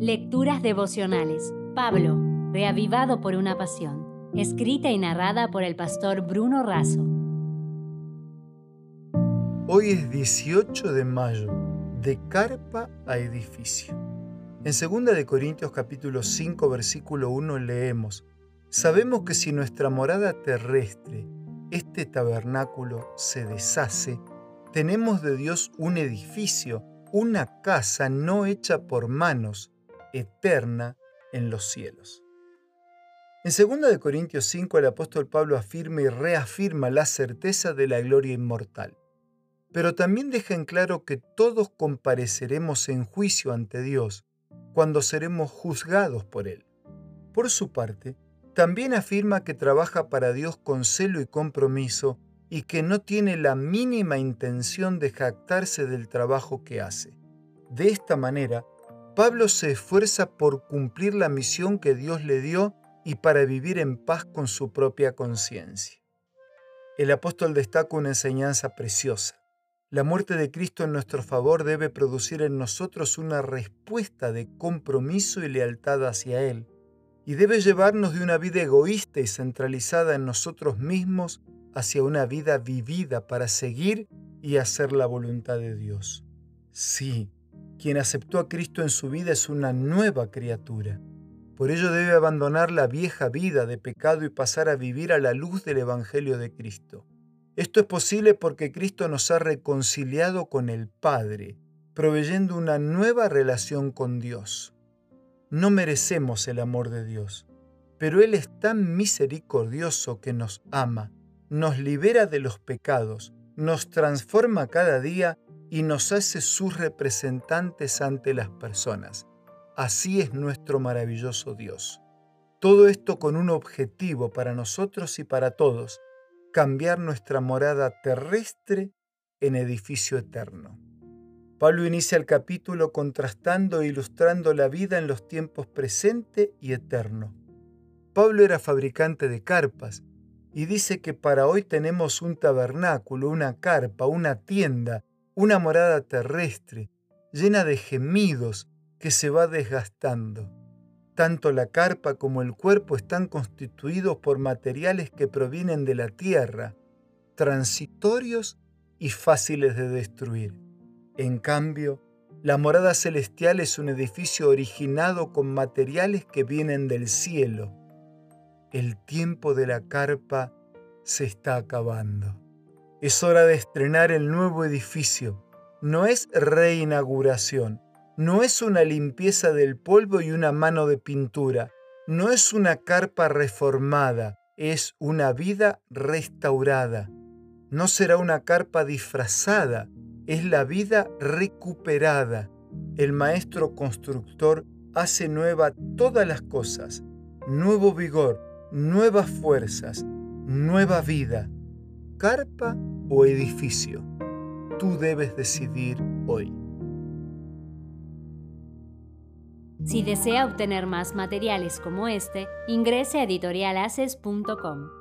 Lecturas devocionales. Pablo, reavivado por una pasión. Escrita y narrada por el pastor Bruno Razo. Hoy es 18 de mayo, de carpa a edificio. En 2 de Corintios capítulo 5 versículo 1 leemos: Sabemos que si nuestra morada terrestre, este tabernáculo, se deshace, tenemos de Dios un edificio, una casa no hecha por manos, eterna en los cielos. En 2 de Corintios 5 el apóstol Pablo afirma y reafirma la certeza de la gloria inmortal, pero también deja en claro que todos compareceremos en juicio ante Dios cuando seremos juzgados por Él. Por su parte, también afirma que trabaja para Dios con celo y compromiso y que no tiene la mínima intención de jactarse del trabajo que hace. De esta manera, Pablo se esfuerza por cumplir la misión que Dios le dio y para vivir en paz con su propia conciencia. El apóstol destaca una enseñanza preciosa. La muerte de Cristo en nuestro favor debe producir en nosotros una respuesta de compromiso y lealtad hacia Él, y debe llevarnos de una vida egoísta y centralizada en nosotros mismos hacia una vida vivida para seguir y hacer la voluntad de Dios. Sí, quien aceptó a Cristo en su vida es una nueva criatura. Por ello debe abandonar la vieja vida de pecado y pasar a vivir a la luz del Evangelio de Cristo. Esto es posible porque Cristo nos ha reconciliado con el Padre, proveyendo una nueva relación con Dios. No merecemos el amor de Dios, pero Él es tan misericordioso que nos ama nos libera de los pecados, nos transforma cada día y nos hace sus representantes ante las personas. Así es nuestro maravilloso Dios. Todo esto con un objetivo para nosotros y para todos, cambiar nuestra morada terrestre en edificio eterno. Pablo inicia el capítulo contrastando e ilustrando la vida en los tiempos presente y eterno. Pablo era fabricante de carpas y dice que para hoy tenemos un tabernáculo, una carpa, una tienda, una morada terrestre, llena de gemidos que se va desgastando. Tanto la carpa como el cuerpo están constituidos por materiales que provienen de la tierra, transitorios y fáciles de destruir. En cambio, la morada celestial es un edificio originado con materiales que vienen del cielo, el tiempo de la carpa se está acabando. Es hora de estrenar el nuevo edificio. No es reinauguración, no es una limpieza del polvo y una mano de pintura, no es una carpa reformada, es una vida restaurada. No será una carpa disfrazada, es la vida recuperada. El maestro constructor hace nueva todas las cosas, nuevo vigor, nuevas fuerzas, nueva vida, carpa o edificio. Tú debes decidir hoy. Si desea obtener más materiales como este, ingrese a editorialaces.com.